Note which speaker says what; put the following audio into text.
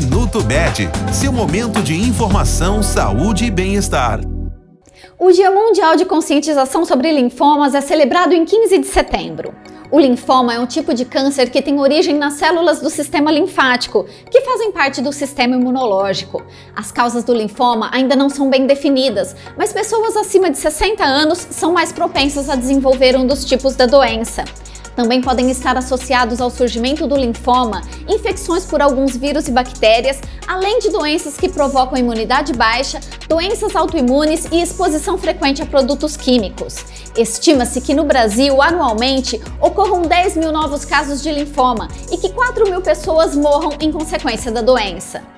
Speaker 1: Minuto Med, seu momento de informação, saúde e bem-estar.
Speaker 2: O Dia Mundial de Conscientização sobre Linfomas é celebrado em 15 de setembro. O linfoma é um tipo de câncer que tem origem nas células do sistema linfático, que fazem parte do sistema imunológico. As causas do linfoma ainda não são bem definidas, mas pessoas acima de 60 anos são mais propensas a desenvolver um dos tipos da doença. Também podem estar associados ao surgimento do linfoma infecções por alguns vírus e bactérias, além de doenças que provocam imunidade baixa, doenças autoimunes e exposição frequente a produtos químicos. Estima-se que no Brasil, anualmente, ocorram 10 mil novos casos de linfoma e que 4 mil pessoas morram em consequência da doença.